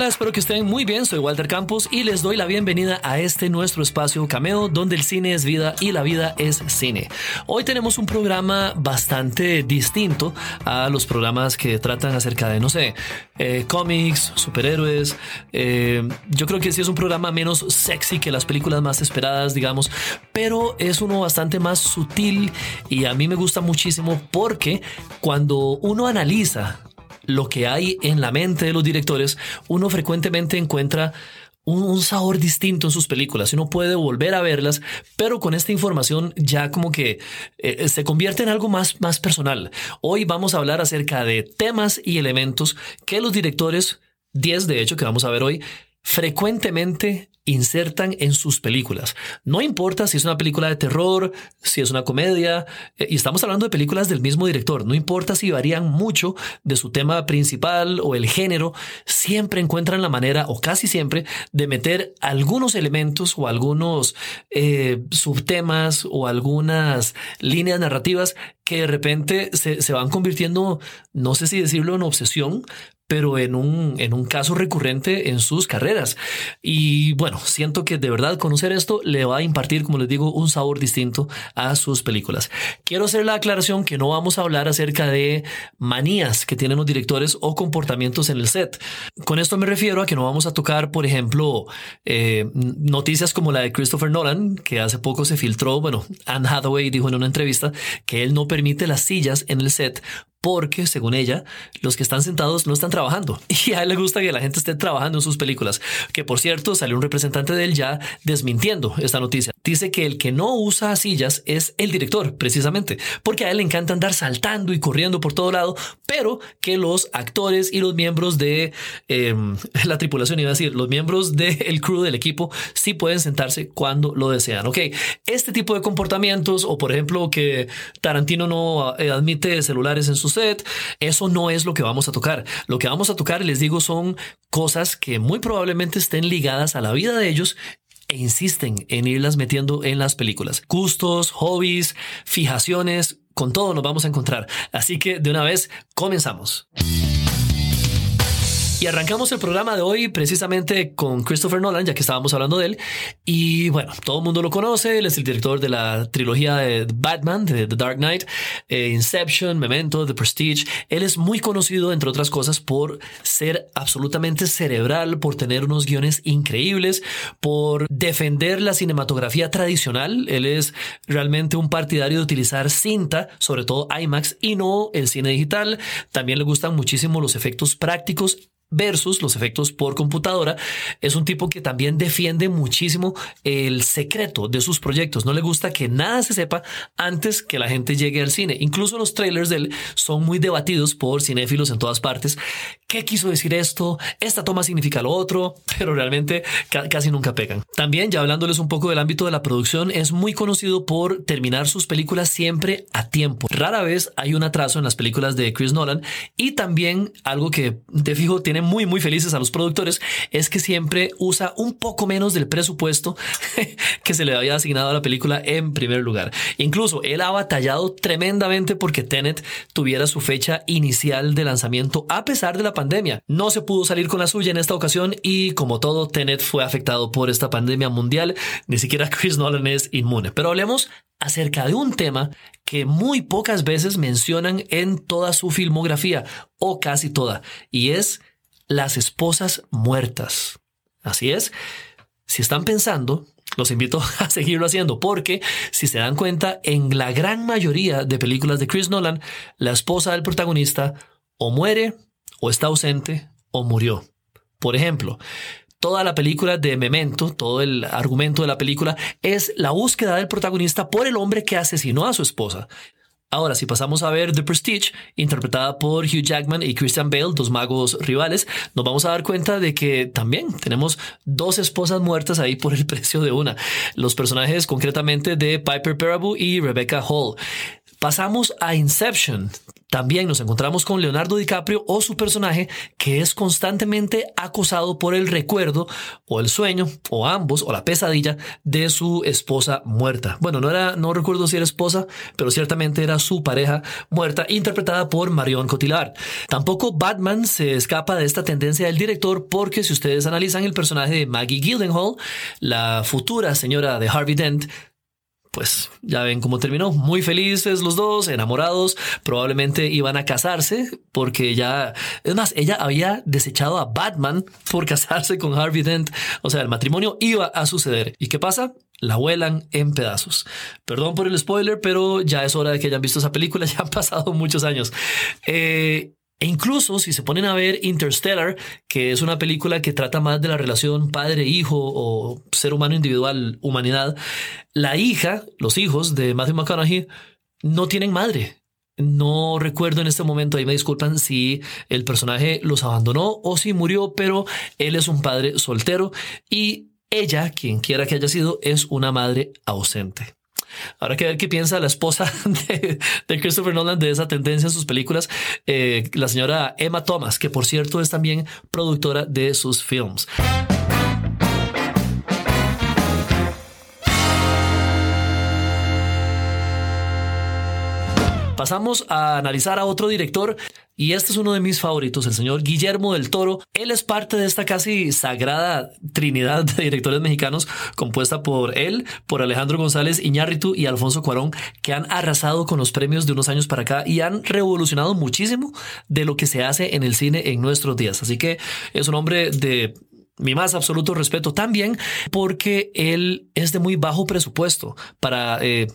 Hola, espero que estén muy bien. Soy Walter Campos y les doy la bienvenida a este nuestro espacio Cameo, donde el cine es vida y la vida es cine. Hoy tenemos un programa bastante distinto a los programas que tratan acerca de, no sé, eh, cómics, superhéroes. Eh, yo creo que sí es un programa menos sexy que las películas más esperadas, digamos, pero es uno bastante más sutil y a mí me gusta muchísimo porque cuando uno analiza lo que hay en la mente de los directores, uno frecuentemente encuentra un, sabor distinto en sus películas. Uno puede volver a verlas, pero con esta información ya como que eh, se convierte en algo más, más personal. Hoy vamos a hablar acerca de temas y elementos que los directores, 10 de hecho que vamos a ver hoy, frecuentemente insertan en sus películas. No importa si es una película de terror, si es una comedia, eh, y estamos hablando de películas del mismo director, no importa si varían mucho de su tema principal o el género, siempre encuentran la manera, o casi siempre, de meter algunos elementos o algunos eh, subtemas o algunas líneas narrativas que de repente se, se van convirtiendo, no sé si decirlo en obsesión, pero en un, en un caso recurrente en sus carreras. Y bueno, siento que de verdad conocer esto le va a impartir, como les digo, un sabor distinto a sus películas. Quiero hacer la aclaración que no vamos a hablar acerca de manías que tienen los directores o comportamientos en el set. Con esto me refiero a que no vamos a tocar, por ejemplo, eh, noticias como la de Christopher Nolan, que hace poco se filtró, bueno, Anne Hathaway dijo en una entrevista que él no permite las sillas en el set porque, según ella, los que están sentados no están trabajando. Y a él le gusta que la gente esté trabajando en sus películas. Que, por cierto, salió un representante de él ya desmintiendo esta noticia. Dice que el que no usa sillas es el director, precisamente, porque a él le encanta andar saltando y corriendo por todo lado, pero que los actores y los miembros de em, la tripulación, iba a decir, los miembros del crew del equipo, sí pueden sentarse cuando lo desean. Ok, este tipo de comportamientos, o por ejemplo, que Tarantino no eh, admite celulares en sus set. Eso no es lo que vamos a tocar. Lo que vamos a tocar, les digo, son cosas que muy probablemente estén ligadas a la vida de ellos e insisten en irlas metiendo en las películas. Gustos, hobbies, fijaciones, con todo nos vamos a encontrar. Así que de una vez comenzamos. Y arrancamos el programa de hoy precisamente con Christopher Nolan, ya que estábamos hablando de él. Y bueno, todo el mundo lo conoce, él es el director de la trilogía de Batman, de The Dark Knight, eh, Inception, Memento, The Prestige. Él es muy conocido, entre otras cosas, por ser absolutamente cerebral, por tener unos guiones increíbles, por defender la cinematografía tradicional. Él es realmente un partidario de utilizar cinta, sobre todo IMAX, y no el cine digital. También le gustan muchísimo los efectos prácticos versus los efectos por computadora. Es un tipo que también defiende muchísimo el secreto de sus proyectos. No le gusta que nada se sepa antes que la gente llegue al cine. Incluso los trailers de él son muy debatidos por cinéfilos en todas partes. ¿Qué quiso decir esto? Esta toma significa lo otro, pero realmente casi nunca pegan. También, ya hablándoles un poco del ámbito de la producción, es muy conocido por terminar sus películas siempre a tiempo. Rara vez hay un atraso en las películas de Chris Nolan y también algo que de fijo tiene muy, muy felices a los productores es que siempre usa un poco menos del presupuesto que se le había asignado a la película en primer lugar. Incluso él ha batallado tremendamente porque Tenet tuviera su fecha inicial de lanzamiento a pesar de la pandemia. No se pudo salir con la suya en esta ocasión y como todo, Tenet fue afectado por esta pandemia mundial. Ni siquiera Chris Nolan es inmune. Pero hablemos acerca de un tema que muy pocas veces mencionan en toda su filmografía, o casi toda, y es las esposas muertas. Así es, si están pensando, los invito a seguirlo haciendo porque si se dan cuenta, en la gran mayoría de películas de Chris Nolan, la esposa del protagonista o muere o está ausente o murió. Por ejemplo, toda la película de Memento, todo el argumento de la película es la búsqueda del protagonista por el hombre que asesinó a su esposa. Ahora, si pasamos a ver The Prestige, interpretada por Hugh Jackman y Christian Bale, dos magos rivales, nos vamos a dar cuenta de que también tenemos dos esposas muertas ahí por el precio de una. Los personajes concretamente de Piper Perabo y Rebecca Hall. Pasamos a Inception. También nos encontramos con Leonardo DiCaprio o su personaje que es constantemente acosado por el recuerdo o el sueño o ambos o la pesadilla de su esposa muerta. Bueno, no era, no recuerdo si era esposa, pero ciertamente era su pareja muerta interpretada por Marion Cotillard. Tampoco Batman se escapa de esta tendencia del director porque si ustedes analizan el personaje de Maggie Gyllenhaal, la futura señora de Harvey Dent, pues ya ven cómo terminó. Muy felices los dos, enamorados, probablemente iban a casarse porque ya, es más, ella había desechado a Batman por casarse con Harvey Dent. O sea, el matrimonio iba a suceder. ¿Y qué pasa? La vuelan en pedazos. Perdón por el spoiler, pero ya es hora de que hayan visto esa película. Ya han pasado muchos años. Eh, e incluso si se ponen a ver Interstellar, que es una película que trata más de la relación padre-hijo o ser humano individual, humanidad, la hija, los hijos de Matthew McConaughey no tienen madre. No recuerdo en este momento, ahí me disculpan si el personaje los abandonó o si murió, pero él es un padre soltero y ella, quien quiera que haya sido, es una madre ausente. Habrá que ver qué piensa la esposa de, Christopher Nolan de esa tendencia en sus películas, eh, la señora Emma Thomas, que por cierto es también productora de sus films. Pasamos a analizar a otro director y este es uno de mis favoritos, el señor Guillermo del Toro. Él es parte de esta casi sagrada trinidad de directores mexicanos compuesta por él, por Alejandro González Iñárritu y Alfonso Cuarón, que han arrasado con los premios de unos años para acá y han revolucionado muchísimo de lo que se hace en el cine en nuestros días. Así que es un hombre de mi más absoluto respeto también porque él es de muy bajo presupuesto para eh,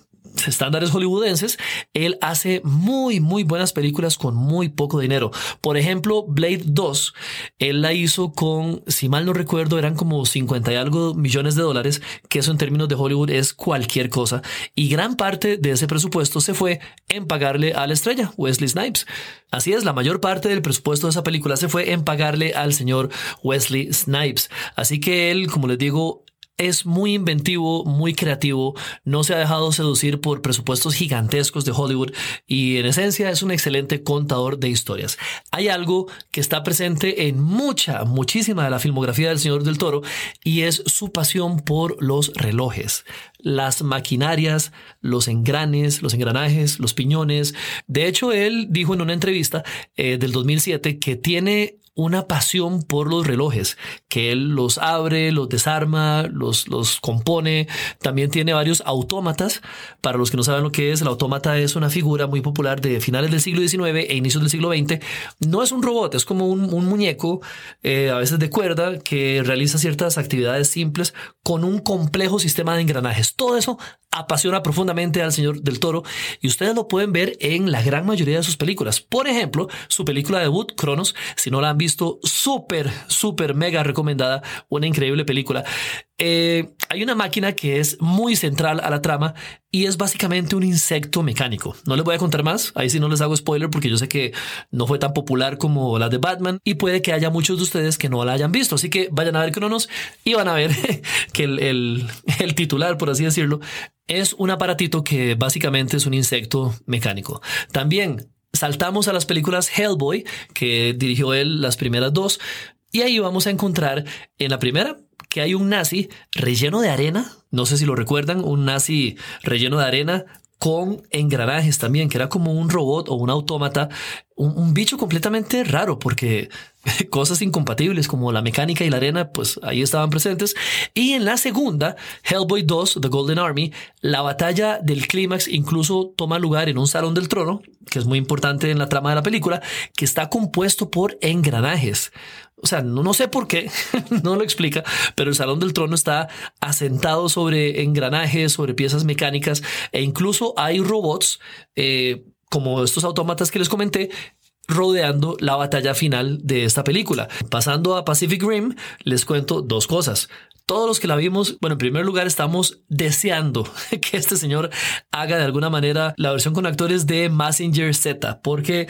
estándares hollywoodenses, él hace muy, muy buenas películas con muy poco dinero. Por ejemplo, Blade 2, él la hizo con, si mal no recuerdo, eran como 50 y algo millones de dólares, que eso en términos de Hollywood es cualquier cosa. Y gran parte de ese presupuesto se fue en pagarle a la estrella, Wesley Snipes. Así es, la mayor parte del presupuesto de esa película se fue en pagarle al señor Wesley Snipes. Así que él, como les digo, es muy inventivo, muy creativo, no se ha dejado seducir por presupuestos gigantescos de Hollywood y en esencia es un excelente contador de historias. Hay algo que está presente en mucha, muchísima de la filmografía del señor del Toro y es su pasión por los relojes, las maquinarias, los engranes, los engranajes, los piñones. De hecho, él dijo en una entrevista eh, del 2007 que tiene una pasión por los relojes, que él los abre, los desarma, los, los compone. También tiene varios autómatas. Para los que no saben lo que es, el autómata es una figura muy popular de finales del siglo XIX e inicios del siglo XX. No es un robot, es como un, muñeco, eh, a veces de cuerda, que realiza ciertas actividades simples con un complejo sistema de engranajes. Todo eso apasiona profundamente al señor del Toro y ustedes lo pueden ver en la gran mayoría de sus películas. Por ejemplo, su película debut, Cronos, si no la han visto, súper, súper mega recomendada, una increíble película. Eh, hay una máquina que es muy central a la trama y es básicamente un insecto mecánico. No les voy a contar más, ahí sí no les hago spoiler porque yo sé que no fue tan popular como la de Batman y puede que haya muchos de ustedes que no la hayan visto. Así que vayan a ver Cronos y van a ver que el, el titular, por así decirlo, es un aparatito que básicamente es un insecto mecánico. También saltamos a las películas Hellboy, que dirigió él las primeras dos, y ahí vamos a encontrar en la primera que hay un nazi relleno de arena, no sé si lo recuerdan, un nazi relleno de arena con engranajes también, que era como un robot o un autómata, un, bicho completamente raro, porque cosas incompatibles como la mecánica y la arena, pues ahí estaban presentes. Y en la segunda, Hellboy 2, The Golden Army, la batalla del clímax incluso toma lugar en un salón del trono, que es muy importante en la trama de la película, que está compuesto por engranajes. O sea, no, sé por qué, no lo explica, pero el Salón del Trono está asentado sobre engranajes, sobre piezas mecánicas e incluso hay robots eh, como estos autómatas que les comenté rodeando la batalla final de esta película. Pasando a Pacific Rim, les cuento dos cosas. todos los que la vimos, bueno, en primer lugar estamos deseando que este señor haga de alguna manera la versión con actores de Messenger Z, porque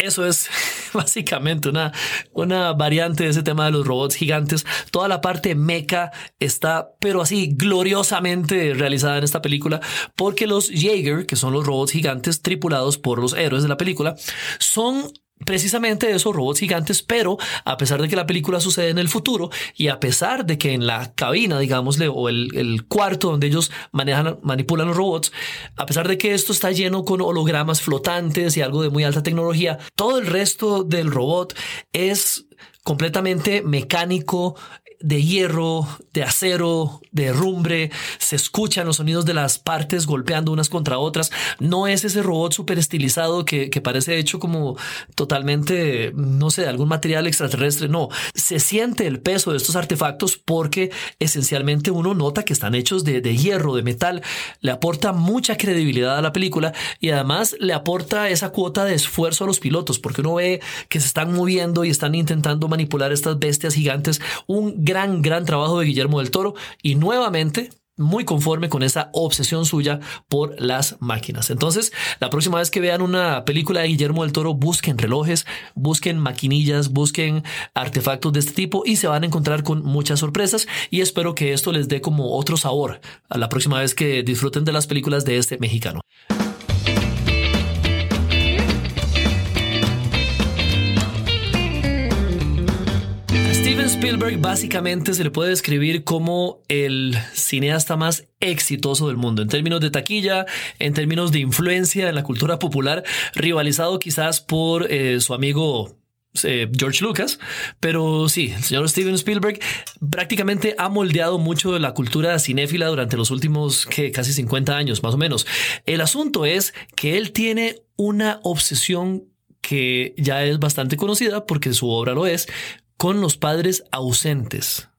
eso es básicamente una, una variante de ese tema de los robots gigantes. Toda la parte meca está, pero así gloriosamente realizada en esta película, porque los Jaeger, que son los robots gigantes tripulados por los héroes de la película, son precisamente esos robots gigantes, pero a pesar de que la película sucede en el futuro y a pesar de que en la cabina, digámosle, o el, cuarto donde ellos manejan, manipulan los robots, a pesar de que esto está lleno con hologramas flotantes y algo de muy alta tecnología, todo el resto del robot es completamente mecánico, de hierro, de acero, de rumbre, se escuchan los sonidos de las partes golpeando unas contra otras. No es ese robot súper estilizado que, que, parece hecho como totalmente, no sé, de algún material extraterrestre. No, se siente el peso de estos artefactos porque esencialmente uno nota que están hechos de, de hierro, de metal. Le aporta mucha credibilidad a la película y además le aporta esa cuota de esfuerzo a los pilotos porque uno ve que se están moviendo y están intentando manipular estas bestias gigantes. Un gran, gran trabajo de Guillermo del Toro y nuevamente muy conforme con esa obsesión suya por las máquinas. Entonces, la próxima vez que vean una película de Guillermo del Toro, busquen relojes, busquen maquinillas, busquen artefactos de este tipo y se van a encontrar con muchas sorpresas y espero que esto les dé como otro sabor a la próxima vez que disfruten de las películas de este mexicano. Spielberg básicamente se le puede describir como el cineasta más exitoso del mundo en términos de taquilla, en términos de influencia en la cultura popular, rivalizado quizás por eh, su amigo eh, George Lucas, pero sí, el señor Steven Spielberg prácticamente ha moldeado mucho de la cultura cinéfila durante los últimos casi 50 años, más o menos. El asunto es que él tiene una obsesión que ya es bastante conocida porque su obra lo es, con los padres ausentes.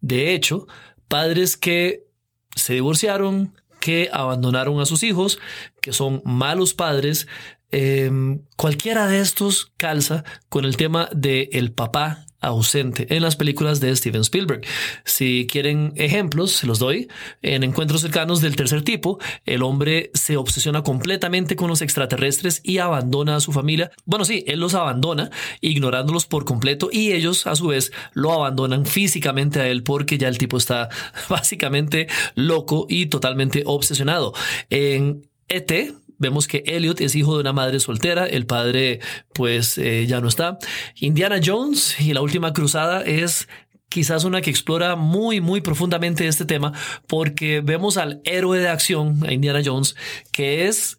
De hecho, padres que se divorciaron, que abandonaron a sus hijos, que son malos padres, em, cualquiera de estos calza con el tema de el papá ausente en las películas de Steven Spielberg. Si quieren ejemplos, se los doy. En Encuentros cercanos del tercer tipo, el hombre se obsesiona completamente con los extraterrestres y abandona a su familia. Bueno, sí, él los abandona, ignorándolos por completo y ellos a su vez lo abandonan físicamente a él porque ya el tipo está básicamente loco y totalmente obsesionado. En ET, vemos que Elliot es hijo de una madre soltera, el padre pues eh, ya no está. Indiana Jones y la última cruzada es quizás una que explora muy, muy profundamente este tema porque vemos al héroe de acción, a Indiana Jones, que es,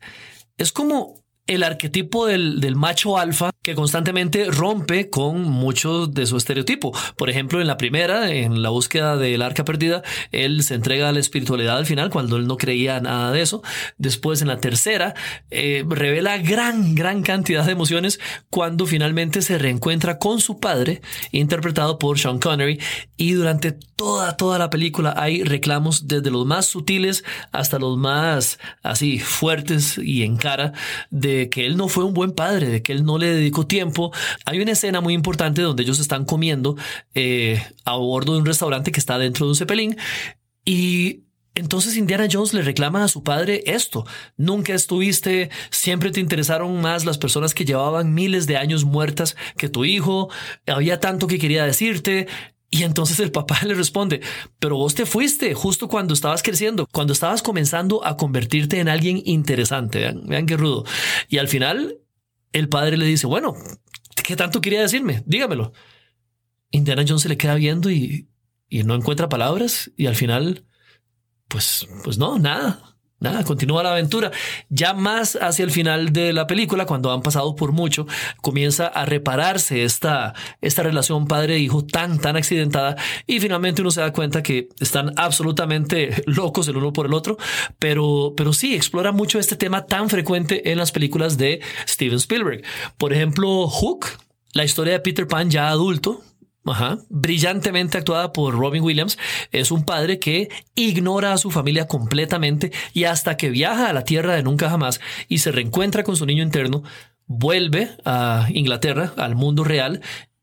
es como el arquetipo del, del, macho alfa que constantemente rompe con mucho de su estereotipo. Por ejemplo, en la primera, en la búsqueda del arca perdida, él se entrega a la espiritualidad al final cuando él no creía nada de eso. Después, en la tercera, eh, revela gran, gran cantidad de emociones cuando finalmente se reencuentra con su padre, interpretado por Sean Connery. Y durante toda, toda la película hay reclamos desde los más sutiles hasta los más así fuertes y en cara de que él no fue un buen padre, de que él no le dedicó tiempo. Hay una escena muy importante donde ellos están comiendo eh, a bordo de un restaurante que está dentro de un cepelín y entonces Indiana Jones le reclama a su padre esto. Nunca estuviste, siempre te interesaron más las personas que llevaban miles de años muertas que tu hijo. Había tanto que quería decirte. Y entonces el papá le responde, pero vos te fuiste justo cuando estabas creciendo, cuando estabas comenzando a convertirte en alguien interesante. Vean, vean qué rudo. Y al final el padre le dice, bueno, ¿qué tanto quería decirme? Dígamelo. Indiana Jones se le queda viendo y, y no encuentra palabras y al final, pues, pues no, nada. Nada, continúa la aventura. Ya más hacia el final de la película, cuando han pasado por mucho, comienza a repararse esta, esta relación padre-hijo tan, tan accidentada y finalmente uno se da cuenta que están absolutamente locos el uno por el otro, pero, pero sí, explora mucho este tema tan frecuente en las películas de Steven Spielberg. Por ejemplo, Hook, la historia de Peter Pan ya adulto, Ajá. brillantemente actuada por Robin Williams, es un padre que ignora a su familia completamente y hasta que viaja a la tierra de nunca jamás y se reencuentra con su niño interno, vuelve a Inglaterra, al mundo real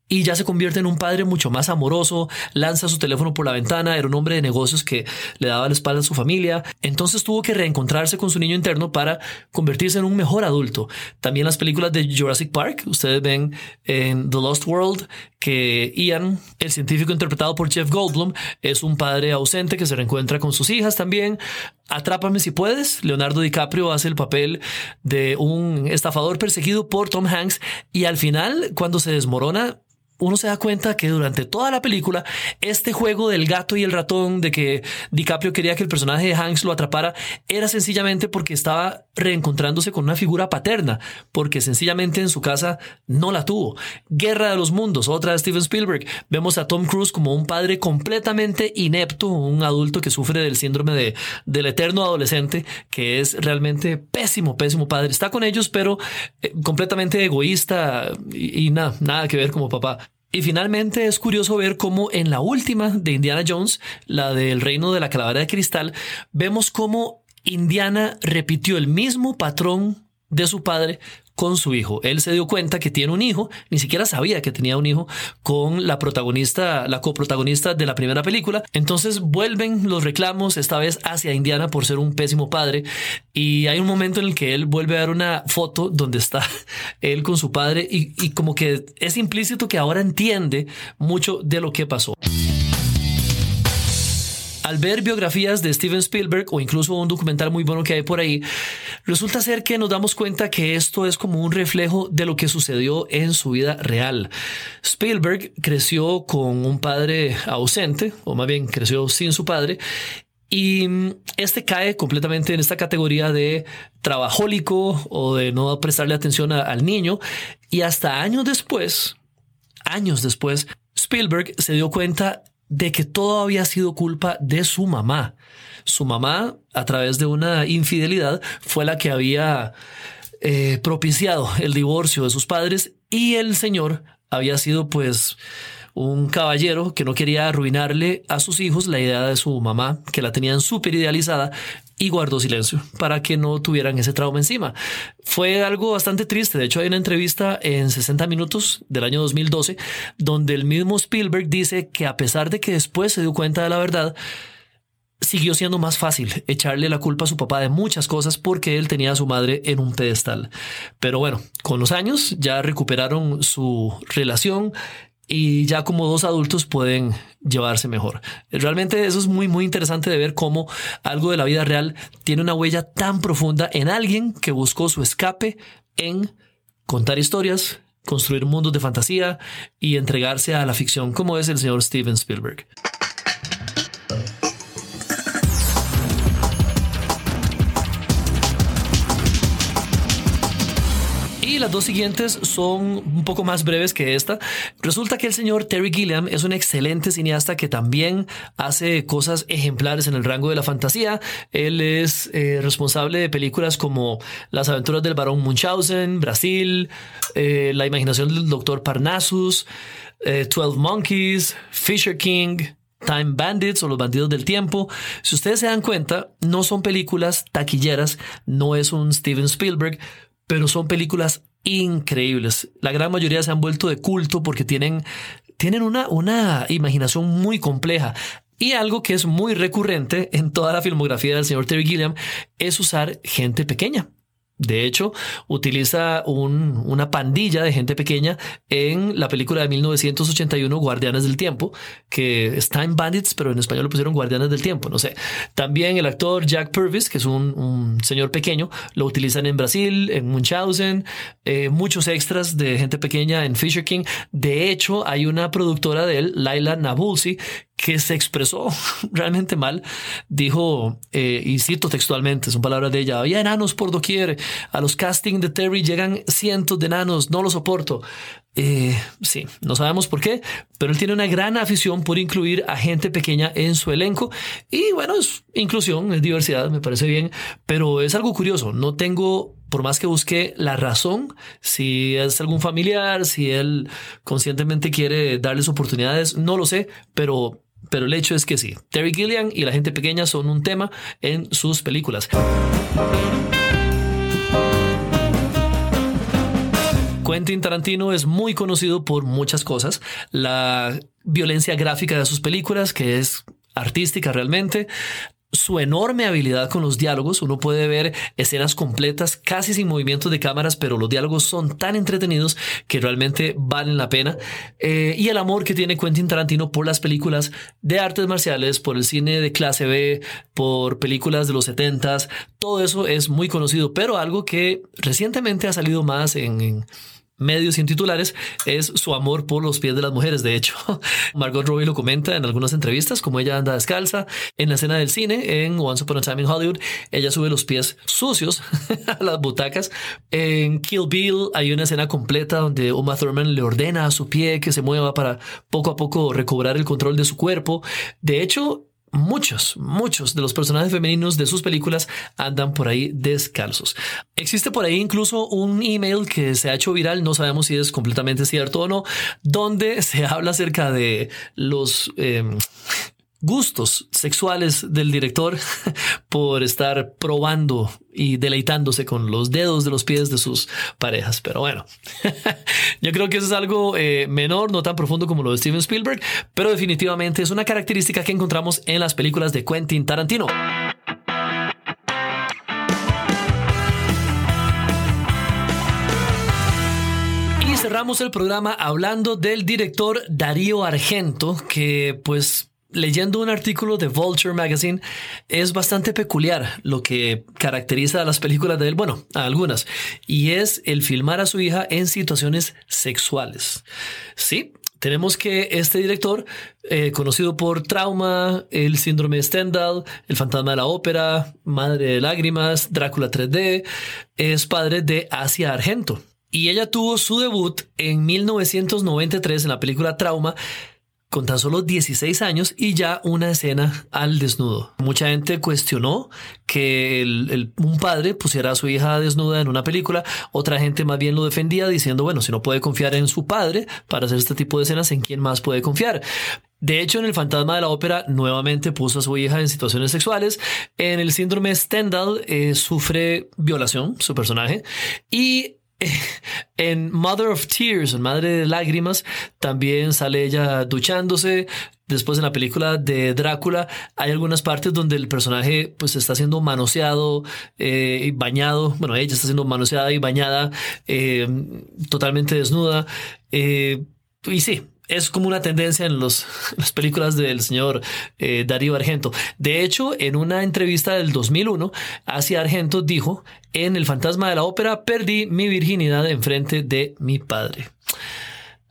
y ya se convierte en un padre mucho más amoroso, lanza su teléfono por la ventana, era un hombre de negocios que le daba la espalda a su familia, entonces tuvo que reencontrarse con su niño interno para convertirse en un mejor adulto. También las películas de Jurassic Park, ustedes ven en The Lost World que Ian, el científico interpretado por Jeff Goldblum, es un padre ausente que se reencuentra con sus hijas también. Atrápame si puedes. Leonardo DiCaprio hace el papel de un estafador perseguido por Tom Hanks y al final, cuando se desmorona, uno se da cuenta que durante toda la película, este juego del gato y el ratón, de que DiCaprio quería que el personaje de Hanks lo atrapara, era sencillamente porque estaba reencontrándose con una figura paterna, porque sencillamente en su casa no la tuvo. Guerra de los Mundos, otra de Steven Spielberg. Vemos a Tom Cruise como un padre completamente inepto, un adulto que sufre del síndrome de, del eterno adolescente, que es realmente pésimo, pésimo padre. Está con ellos, pero eh, completamente egoísta y, y nada, nada que ver como papá. Y finalmente es curioso ver cómo en la última de Indiana Jones, la del reino de la calavera de cristal, vemos cómo Indiana repitió el mismo patrón de su padre con su hijo. Él se dio cuenta que tiene un hijo, ni siquiera sabía que tenía un hijo con la protagonista, la coprotagonista de la primera película. Entonces vuelven los reclamos, esta vez hacia Indiana por ser un pésimo padre. Y hay un momento en el que él vuelve a dar una foto donde está él con su padre y, y como que es implícito que ahora entiende mucho de lo que pasó. Al ver biografías de Steven Spielberg o incluso un documental muy bueno que hay por ahí, resulta ser que nos damos cuenta que esto es como un reflejo de lo que sucedió en su vida real. Spielberg creció con un padre ausente, o más bien creció sin su padre, y este cae completamente en esta categoría de trabajólico o de no prestarle atención al niño. Y hasta años después, años después, Spielberg se dio cuenta de que todo había sido culpa de su mamá. Su mamá, a través de una infidelidad, fue la que había eh, propiciado el divorcio de sus padres y el señor había sido pues un caballero que no quería arruinarle a sus hijos la idea de su mamá, que la tenían súper idealizada, y guardó silencio para que no tuvieran ese trauma encima. Fue algo bastante triste. De hecho, hay una entrevista en 60 minutos del año 2012 donde el mismo Spielberg dice que a pesar de que después se dio cuenta de la verdad, siguió siendo más fácil echarle la culpa a su papá de muchas cosas porque él tenía a su madre en un pedestal. Pero bueno, con los años ya recuperaron su relación, y ya como dos adultos pueden llevarse mejor. Realmente eso es muy, muy interesante de ver cómo algo de la vida real tiene una huella tan profunda en alguien que buscó su escape en contar historias, construir mundos de fantasía y entregarse a la ficción como es el señor Steven Spielberg. Dos siguientes son un poco más breves que esta. Resulta que el señor Terry Gilliam es un excelente cineasta que también hace cosas ejemplares en el rango de la fantasía. Él es eh, responsable de películas como Las aventuras del barón Munchausen, Brasil, eh, La imaginación del doctor Parnassus, eh, Twelve Monkeys, Fisher King, Time Bandits o Los Bandidos del Tiempo. Si ustedes se dan cuenta, no son películas taquilleras, no es un Steven Spielberg, pero son películas increíbles. La gran mayoría se han vuelto de culto porque tienen, tienen una, una imaginación muy compleja. Y algo que es muy recurrente en toda la filmografía del señor Terry Gilliam es usar gente pequeña. De hecho, utiliza una pandilla de gente pequeña en la película de 1981, Guardianes del Tiempo, que está en Bandits, pero en español lo pusieron Guardianes del Tiempo, no sé. También el actor Jack Purvis, que es un, señor pequeño, lo utilizan en Brasil, en Munchausen, eh, muchos extras de gente pequeña en Fisher King. De hecho, hay una productora de él, Laila Nabulsi, que se expresó realmente mal, dijo, eh, y cito textualmente, son palabras de ella, había enanos por doquier, a los castings de Terry llegan cientos de enanos, no lo soporto. Eh, sí, no sabemos por qué, pero él tiene una gran afición por incluir a gente pequeña en su elenco y bueno, es inclusión, es diversidad, me parece bien, pero es algo curioso, no tengo por más que busque la razón, si es algún familiar, si él conscientemente quiere darles oportunidades, no lo sé, pero pero el hecho es que sí, Terry Gilliam y la gente pequeña son un tema en sus películas. Quentin Tarantino es muy conocido por muchas cosas. La violencia gráfica de sus películas, que es artística realmente, su enorme habilidad con los diálogos. Uno puede ver escenas completas casi sin movimientos de cámaras, pero los diálogos son tan entretenidos que realmente valen la pena. Eh, y el amor que tiene Quentin Tarantino por las películas de artes marciales, por el cine de clase B, por películas de los 70s, todo eso es muy conocido, pero algo que recientemente ha salido más en medios sin titulares es su amor por los pies de las mujeres. De hecho, Margot Robbie lo comenta en algunas entrevistas, como ella anda descalza en la escena del cine en Once Upon a Time in Hollywood. Ella sube los pies sucios a las butacas. En Kill Bill hay una escena completa donde Uma Thurman le ordena a su pie que se mueva para poco a poco recobrar el control de su cuerpo. De hecho, muchos, muchos de los personajes femeninos de sus películas andan por ahí descalzos. Existe por ahí incluso un email que se ha hecho viral, no sabemos si es completamente cierto o no, donde se habla acerca de los... Em, gustos sexuales del director por estar probando y deleitándose con los dedos de los pies de sus parejas. Pero bueno, yo creo que eso es algo eh, menor, no tan profundo como lo de Steven Spielberg, pero definitivamente es una característica que encontramos en las películas de Quentin Tarantino. Cerramos el programa hablando del director Darío Argento, que pues leyendo un artículo de Vulture Magazine, es bastante peculiar lo que caracteriza a las películas de él, bueno, a algunas, y es el filmar a su hija en situaciones sexuales. Sí, tenemos que este director, eh, conocido por Trauma, el síndrome de Stendhal, el fantasma de la ópera, Madre de Lágrimas, Drácula 3D, es padre de Asia Argento. Y ella tuvo su debut en 1993 en la película Trauma, con tan solo 16 años y ya una escena al desnudo. Mucha gente cuestionó que un padre pusiera a su hija desnuda en una película, otra gente más bien lo defendía diciendo, bueno, si no puede confiar en su padre para hacer este tipo de escenas, ¿en quién más puede confiar? De hecho, en El Fantasma de la Ópera nuevamente puso a su hija en situaciones sexuales. En el síndrome Stendhal eh, sufre violación, su personaje. Y en Mother of Tears, en Madre de Lágrimas, también sale ella duchándose. Después en la película de Drácula hay algunas partes donde el personaje pues está siendo manoseado eh, y bañado. Bueno, ella está siendo manoseada y bañada eh, totalmente desnuda. Eh, y sí, es como una tendencia en los, las películas del señor eh, Darío Argento. De hecho, en una entrevista del 2001, Asia Argento dijo, en El fantasma de la ópera perdí mi virginidad en frente de mi padre.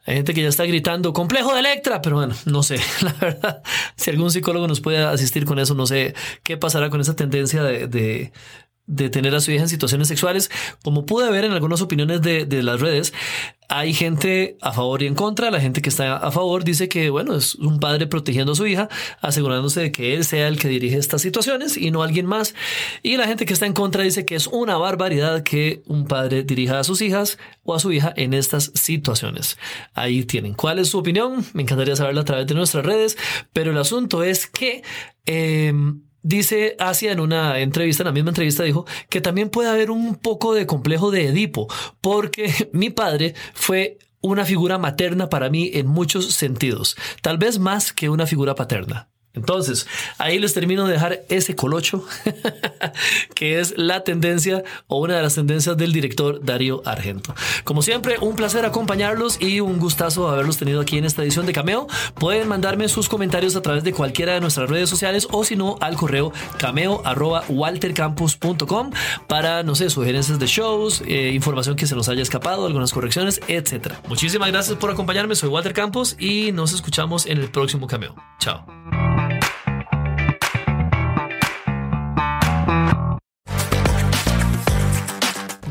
Hay gente que ya está gritando, complejo de Electra, pero bueno, no sé, la verdad, si algún psicólogo nos puede asistir con eso, no sé qué pasará con esa tendencia de, de, de tener a su hija en situaciones sexuales. Como pude ver en algunas opiniones de, de las redes, hay gente a favor y en contra. La gente que está a favor dice que, bueno, es un padre protegiendo a su hija, asegurándose de que él sea el que dirige estas situaciones y no alguien más. Y la gente que está en contra dice que es una barbaridad que un padre dirija a sus hijas o a su hija en estas situaciones. Ahí tienen. ¿Cuál es su opinión? Me encantaría saberla a través de nuestras redes, pero el asunto es que... Eh, Dice Asia en una entrevista, en la misma entrevista dijo que también puede haber un poco de complejo de Edipo, porque mi padre fue una figura materna para mí en muchos sentidos, tal vez más que una figura paterna. Entonces, ahí les termino de dejar ese colocho, que es la tendencia o una de las tendencias del director Darío Argento. Como siempre, un placer acompañarlos y un gustazo haberlos tenido aquí en esta edición de Cameo. Pueden mandarme sus comentarios a través de cualquiera de nuestras redes sociales o si no, al correo cameo.waltercampus.com para, no sé, sugerencias de shows, eh, información que se nos haya escapado, algunas correcciones, etc. Muchísimas gracias por acompañarme. Soy Walter Campos y nos escuchamos en el próximo Cameo. Chao.